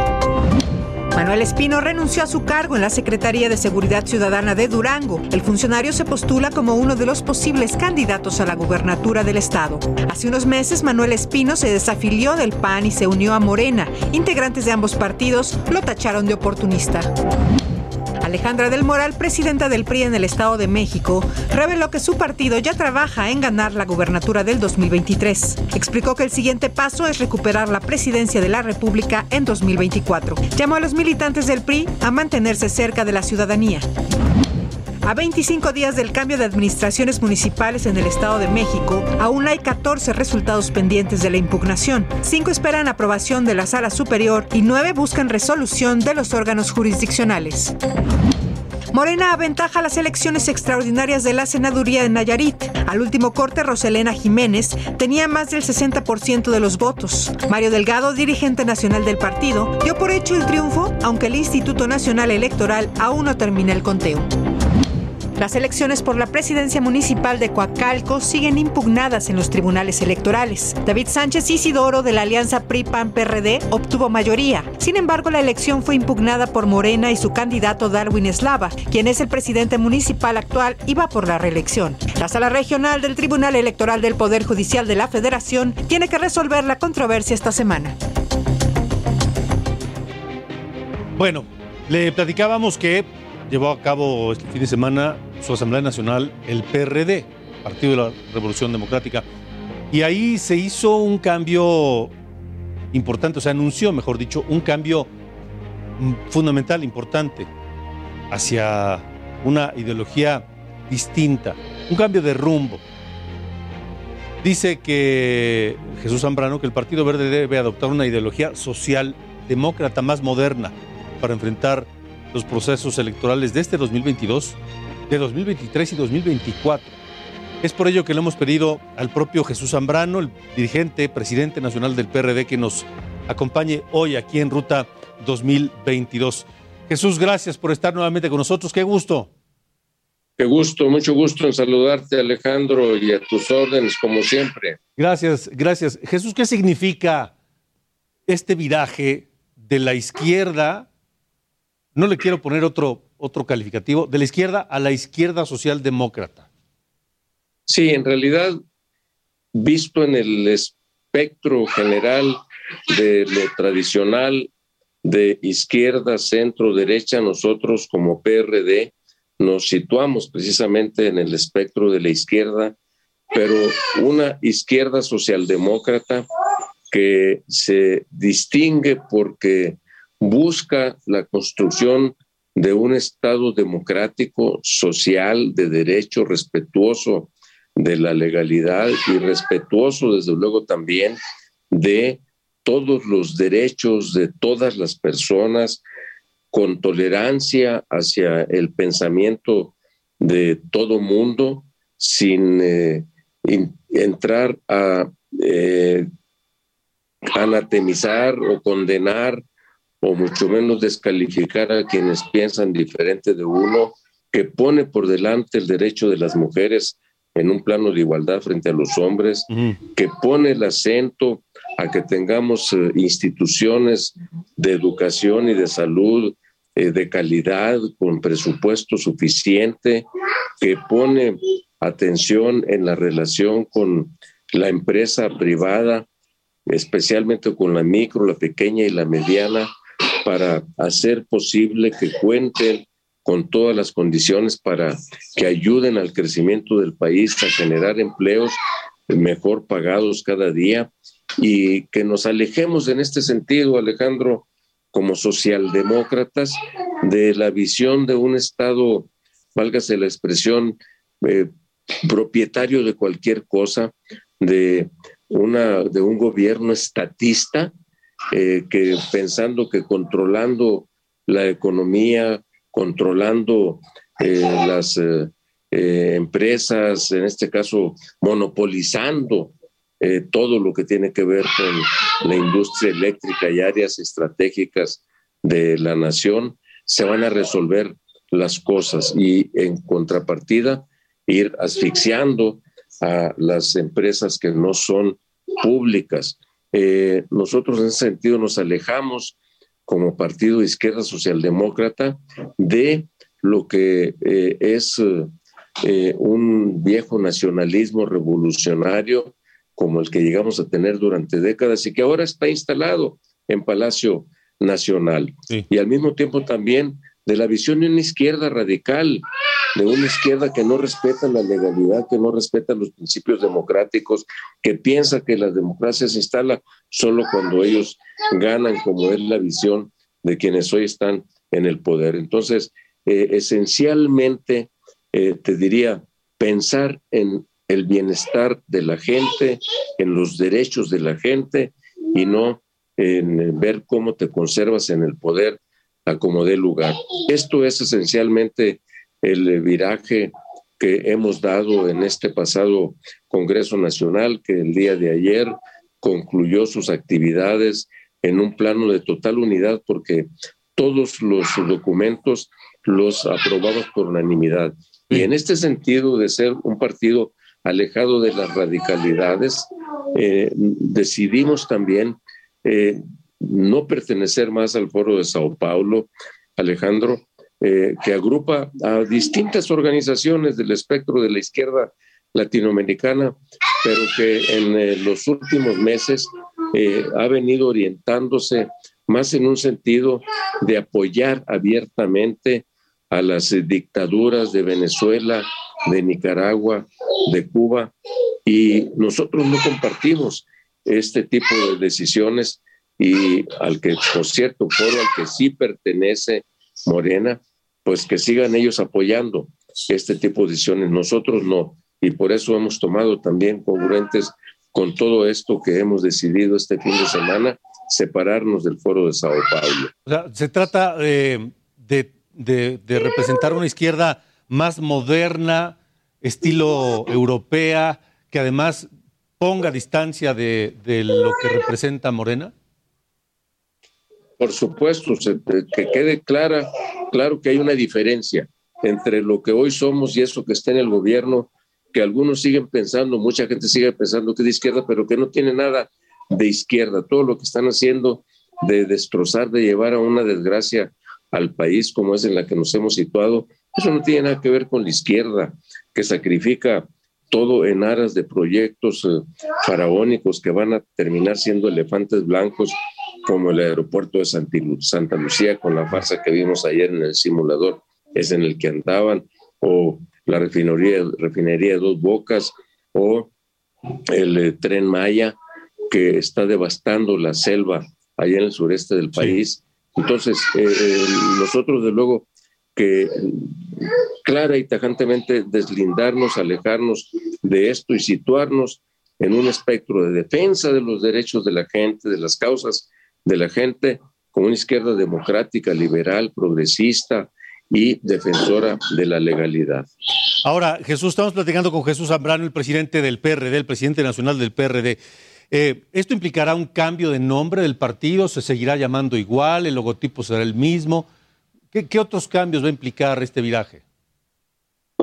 Speaker 4: Manuel Espino renunció a su cargo en la Secretaría de Seguridad Ciudadana de Durango. El funcionario se postula como uno de los posibles candidatos a la gubernatura del estado. Hace unos meses, Manuel Espino se desafilió del PAN y se unió a Morena. Integrantes de ambos partidos lo tacharon de oportunista. Alejandra del Moral, presidenta del PRI en el Estado de México, reveló que su partido ya trabaja en ganar la gubernatura del 2023. Explicó que el siguiente paso es recuperar la presidencia de la República en 2024. Llamó a los militantes del PRI a mantenerse cerca de la ciudadanía. A 25 días del cambio de administraciones municipales en el Estado de México, aún hay 14 resultados pendientes de la impugnación. Cinco esperan aprobación de la Sala Superior y nueve buscan resolución de los órganos jurisdiccionales. Morena aventaja las elecciones extraordinarias de la senaduría de Nayarit. Al último corte, Roselena Jiménez tenía más del 60% de los votos. Mario Delgado, dirigente nacional del partido, dio por hecho el triunfo, aunque el Instituto Nacional Electoral aún no termina el conteo. Las elecciones por la presidencia municipal de Coacalco siguen impugnadas en los tribunales electorales. David Sánchez Isidoro de la alianza PRI-PAN-PRD obtuvo mayoría. Sin embargo, la elección fue impugnada por Morena y su candidato Darwin Eslava, quien es el presidente municipal actual y va por la reelección. La sala regional del Tribunal Electoral del Poder Judicial de la Federación tiene que resolver la controversia esta semana.
Speaker 3: Bueno, le platicábamos que llevó a cabo este fin de semana su Asamblea Nacional, el PRD, Partido de la Revolución Democrática. Y ahí se hizo un cambio importante, o sea, anunció, mejor dicho, un cambio fundamental, importante, hacia una ideología distinta, un cambio de rumbo. Dice que Jesús Zambrano que el Partido Verde debe adoptar una ideología social demócrata más moderna para enfrentar los procesos electorales de este 2022, de 2023 y 2024. Es por ello que le hemos pedido al propio Jesús Zambrano, el dirigente, presidente nacional del PRD, que nos acompañe hoy aquí en Ruta 2022. Jesús, gracias por estar nuevamente con nosotros. Qué gusto.
Speaker 9: Qué gusto, mucho gusto en saludarte, Alejandro, y a tus órdenes, como siempre.
Speaker 3: Gracias, gracias. Jesús, ¿qué significa este viraje de la izquierda? No le quiero poner otro, otro calificativo, de la izquierda a la izquierda socialdemócrata.
Speaker 9: Sí, en realidad visto en el espectro general de lo tradicional de izquierda, centro, derecha, nosotros como PRD nos situamos precisamente en el espectro de la izquierda, pero una izquierda socialdemócrata que se distingue porque busca la construcción de un Estado democrático, social, de derecho, respetuoso de la legalidad y respetuoso, desde luego, también de todos los derechos de todas las personas, con tolerancia hacia el pensamiento de todo mundo, sin eh, entrar a eh, anatemizar o condenar o mucho menos descalificar a quienes piensan diferente de uno, que pone por delante el derecho de las mujeres en un plano de igualdad frente a los hombres, que pone el acento a que tengamos eh, instituciones de educación y de salud eh, de calidad, con presupuesto suficiente, que pone atención en la relación con la empresa privada, especialmente con la micro, la pequeña y la mediana, para hacer posible que cuenten con todas las condiciones para que ayuden al crecimiento del país, a generar empleos mejor pagados cada día y que nos alejemos en este sentido, Alejandro, como socialdemócratas, de la visión de un Estado, válgase la expresión, eh, propietario de cualquier cosa, de, una, de un gobierno estatista, eh, que pensando que controlando la economía, controlando eh, las empresas, en este caso monopolizando todo lo que tiene que ver con la industria eléctrica y áreas estratégicas de la nación, se van a resolver las cosas y en contrapartida ir asfixiando a las empresas que no son públicas. Eh, nosotros en ese sentido nos alejamos como partido de izquierda socialdemócrata de lo que eh, es eh, un viejo nacionalismo revolucionario como el que llegamos a tener durante décadas y que ahora está instalado en Palacio Nacional. Y al mismo tiempo también de la visión de una izquierda radical, de una izquierda que no respeta la legalidad, que no respeta los principios democráticos, que piensa que la democracia se instala solo cuando ellos ganan, como es la visión de quienes hoy están en el poder. Entonces, eh, esencialmente, eh, te diría, pensar en el bienestar de la gente, en los derechos de la gente y no en ver cómo te conservas en el poder a como dé lugar. Esto es esencialmente el viraje que hemos dado en este pasado Congreso Nacional, que el día de ayer concluyó sus actividades en un plano de total unidad, porque todos los documentos los aprobamos por unanimidad. Y en este sentido de ser un partido alejado de las radicalidades, eh, decidimos también eh, no pertenecer más al foro de Sao Paulo, Alejandro, eh, que agrupa a distintas organizaciones del espectro de la izquierda latinoamericana, pero que en los últimos meses ha venido orientándose más en un sentido de apoyar abiertamente a las dictaduras de Venezuela, de Nicaragua, de Cuba, y nosotros no compartimos este tipo de decisiones y al que, por cierto, foro al que sí pertenece Morena, pues que sigan ellos apoyando este tipo de decisiones. Nosotros no, y por eso hemos tomado también congruentes con todo esto que hemos decidido este fin de semana, separarnos del foro de Sao Paulo.
Speaker 3: O sea, se trata de representar una izquierda más moderna, estilo europea, que además ponga distancia de, lo que representa Morena?
Speaker 9: Por supuesto, que quede clara, claro que hay una diferencia entre lo que hoy somos y eso que está en el gobierno, que algunos siguen pensando, mucha gente sigue pensando que es de izquierda, pero que no tiene nada de izquierda. Todo lo que están haciendo de destrozar, de llevar a una desgracia al país como es en la que nos hemos situado, eso no tiene nada que ver con la izquierda, que sacrifica todo en aras de proyectos eh, faraónicos que van a terminar siendo elefantes blancos, como el aeropuerto de Santa Lucía, con la farsa que vimos ayer en el simulador, es en el que andaban, o la refinería, refinería de Dos Bocas, o el eh, tren Maya, que está devastando la selva allá en el sureste del país. Entonces, eh, nosotros, de luego, que clara y tajantemente deslindarnos, alejarnos de esto y situarnos en un espectro de defensa de los derechos de la gente, de las causas de la gente, como una izquierda democrática, liberal, progresista y defensora de la legalidad.
Speaker 3: Ahora, Jesús, estamos platicando con Jesús Zambrano, el presidente del PRD, el presidente nacional del PRD. Eh, ¿Esto implicará un cambio de nombre del partido? ¿Se seguirá llamando igual? ¿El logotipo será el mismo? ¿Qué, otros cambios va a implicar este viraje?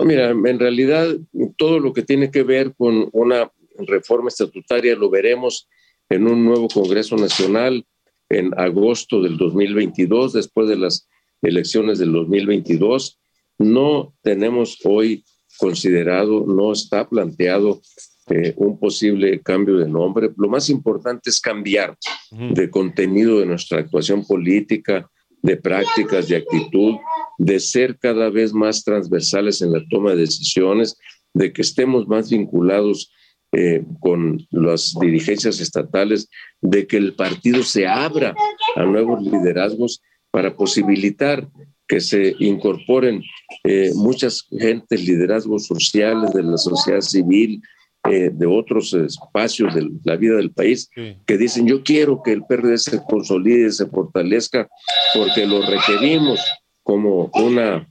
Speaker 9: mira, en realidad todo lo que tiene que ver con una reforma estatutaria lo veremos en un nuevo Congreso Nacional en agosto del 2022, después de las elecciones del 2022. No tenemos hoy considerado, no está planteado eh, un posible cambio de nombre. Lo más importante es cambiar de contenido de nuestra actuación política, de prácticas, de actitud, de ser cada vez más transversales en la toma de decisiones, de que estemos más vinculados eh, con las dirigencias estatales, de que el partido se abra a nuevos liderazgos para posibilitar que se incorporen eh, muchas gentes, liderazgos sociales de la sociedad civil, eh, de otros espacios de la vida del país que dicen yo quiero que el PRD se consolide, se fortalezca, porque lo requerimos como una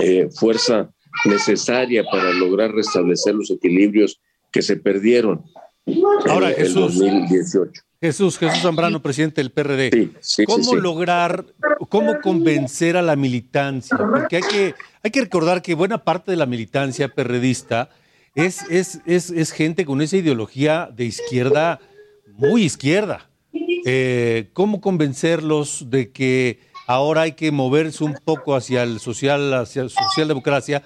Speaker 9: eh, fuerza necesaria para lograr restablecer los equilibrios que se perdieron
Speaker 3: Ahora,
Speaker 9: en el 2018.
Speaker 3: Jesús, Jesús Zambrano, presidente del PRD. ¿Cómo lograr, cómo convencer a la militancia? Porque hay que, hay que recordar que buena parte de la militancia perredista es, es, es, es gente con esa ideología de izquierda, muy izquierda. Eh, ¿Cómo convencerlos de que ahora hay que moverse un poco hacia el social, hacia socialdemocracia?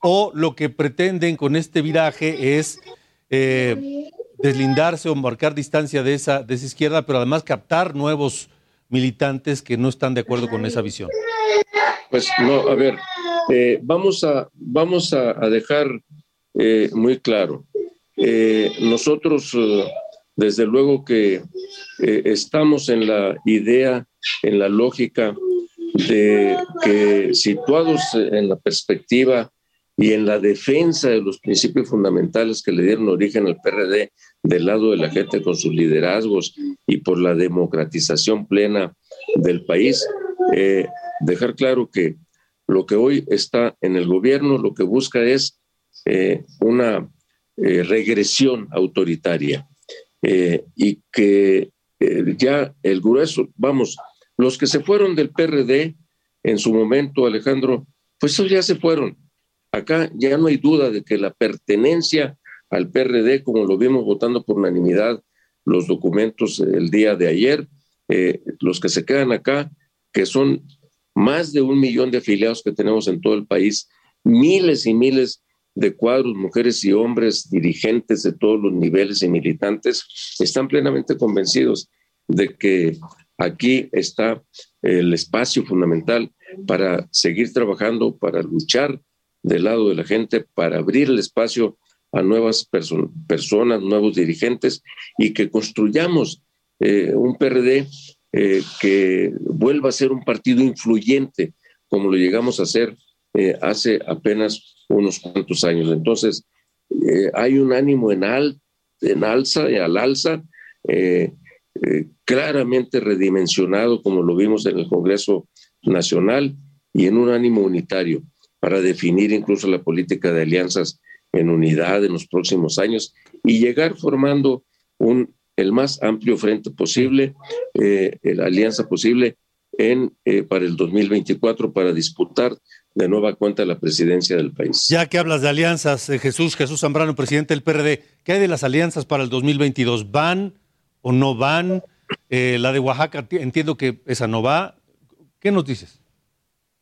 Speaker 3: O lo que pretenden con este viraje es eh, deslindarse o marcar distancia de esa, de esa izquierda, pero además captar nuevos militantes que no están de acuerdo con esa visión.
Speaker 9: Pues no, a ver, eh, vamos a, vamos a dejar eh, muy claro. Nosotros, desde luego que estamos en la idea, en la lógica de que situados en la perspectiva y en la defensa de los principios fundamentales que le dieron origen al PRD del lado de la gente con sus liderazgos y por la democratización plena del país, dejar claro que lo que hoy está en el gobierno lo que busca es eh, una eh, regresión autoritaria eh, y que ya el grueso, vamos, los que se fueron del PRD en su momento, Alejandro, pues ya se fueron. Acá ya no hay duda de que la pertenencia al PRD, como lo vimos votando por unanimidad los documentos el día de ayer, los que se quedan acá, que son más de un millón de afiliados que tenemos en todo el país, miles y miles de cuadros, mujeres y hombres, dirigentes de todos los niveles y militantes, están plenamente convencidos de que aquí está el espacio fundamental para seguir trabajando, para luchar del lado de la gente, para abrir el espacio a nuevas personas, nuevos dirigentes y que construyamos eh, un PRD eh, que vuelva a ser un partido influyente como lo llegamos a ser eh, hace apenas unos cuantos años. Entonces, hay un ánimo en, al, en alza y al alza, claramente redimensionado, como lo vimos en el Congreso Nacional, y en un ánimo unitario para definir incluso la política de alianzas en unidad en los próximos años y llegar formando un, el más amplio frente posible, la alianza posible en, para el 2024 para disputar de nueva cuenta la presidencia del país.
Speaker 3: Ya que hablas de alianzas, eh, Jesús, Jesús Zambrano, presidente del PRD, ¿qué hay de las alianzas para el 2022? ¿Van o no van? Eh, la de Oaxaca, entiendo que esa no va. ¿Qué nos dices?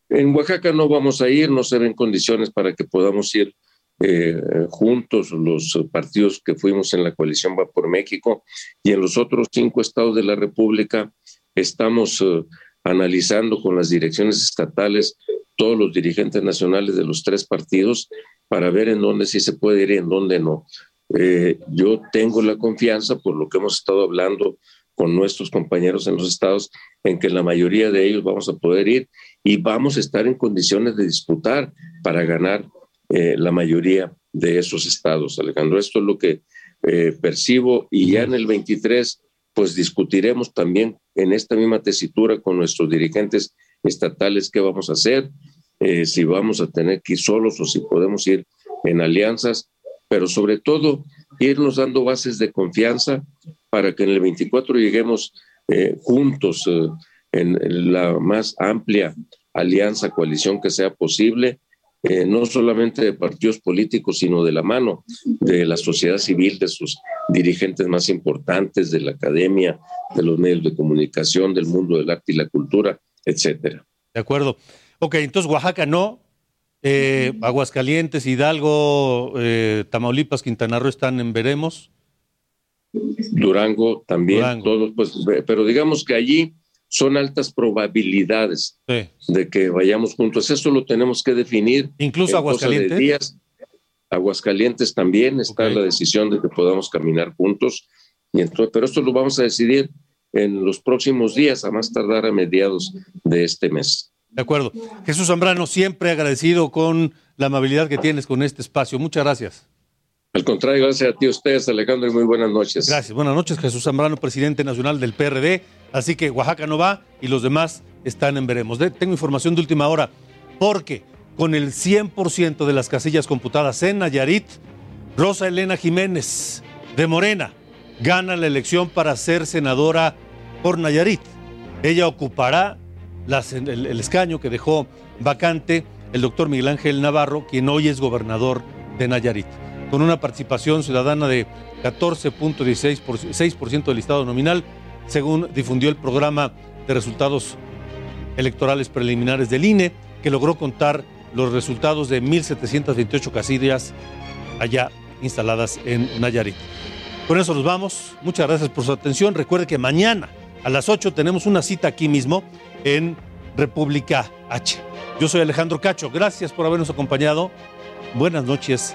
Speaker 9: En Oaxaca no vamos a ir, no se ven condiciones para que podamos ir eh, juntos los partidos que fuimos en la coalición Va por México y en los otros cinco estados de la República estamos eh, analizando con las direcciones estatales todos los dirigentes nacionales de los tres partidos para ver en dónde sí se puede ir y en dónde no. Eh, yo tengo la confianza, por lo que hemos estado hablando con nuestros compañeros en los estados, en que la mayoría de ellos vamos a poder ir y vamos a estar en condiciones de disputar para ganar eh, la mayoría de esos estados, Alejandro. Esto es lo que eh, percibo y ya en el 23, pues discutiremos también en esta misma tesitura con nuestros dirigentes estatales qué vamos a hacer, si vamos a tener que ir solos o si podemos ir en alianzas pero sobre todo irnos dando bases de confianza para que en el 24 lleguemos eh, juntos eh, en, la más amplia alianza, coalición que sea posible, eh, no solamente de partidos políticos, sino de la mano de la sociedad civil, de sus dirigentes más importantes, de la academia, de los medios de comunicación, del mundo del arte y la cultura, etcétera.
Speaker 3: De acuerdo. Ok, entonces Oaxaca no, eh, Aguascalientes, Hidalgo, eh, Tamaulipas, Quintana Roo están en veremos.
Speaker 9: Durango también, todos, pues, pero digamos que allí son altas probabilidades de que vayamos juntos. Eso lo tenemos que definir.
Speaker 3: Incluso Aguascalientes.
Speaker 9: Días. Aguascalientes también está la decisión de que podamos caminar juntos. Y entonces, pero esto lo vamos a decidir en los próximos días, a más tardar a mediados de este mes.
Speaker 3: De acuerdo. Jesús Zambrano, siempre agradecido con la amabilidad que tienes con este espacio. Muchas gracias.
Speaker 9: Al contrario, gracias a ti, ustedes, Alejandro, y muy buenas noches.
Speaker 3: Gracias. Buenas noches, Jesús Zambrano, presidente nacional del PRD. Así que Oaxaca no va y los demás están en veremos. tengo información de última hora, porque con el 100% de las casillas computadas en Nayarit, Rosa Elena Jiménez de Morena gana la elección para ser senadora por Nayarit. Ella ocupará el, escaño que dejó vacante el doctor Miguel Ángel Navarro, quien hoy es gobernador de Nayarit, con una participación ciudadana de 14.16% del listado nominal, según difundió el programa de resultados electorales preliminares del INE, que logró contar los resultados de 1.728 casillas allá instaladas en Nayarit. Con eso nos vamos. Muchas gracias por su atención. Recuerde que mañana a las 8 tenemos una cita aquí mismo en República H. Yo soy Alejandro Cacho, gracias por habernos acompañado. Buenas noches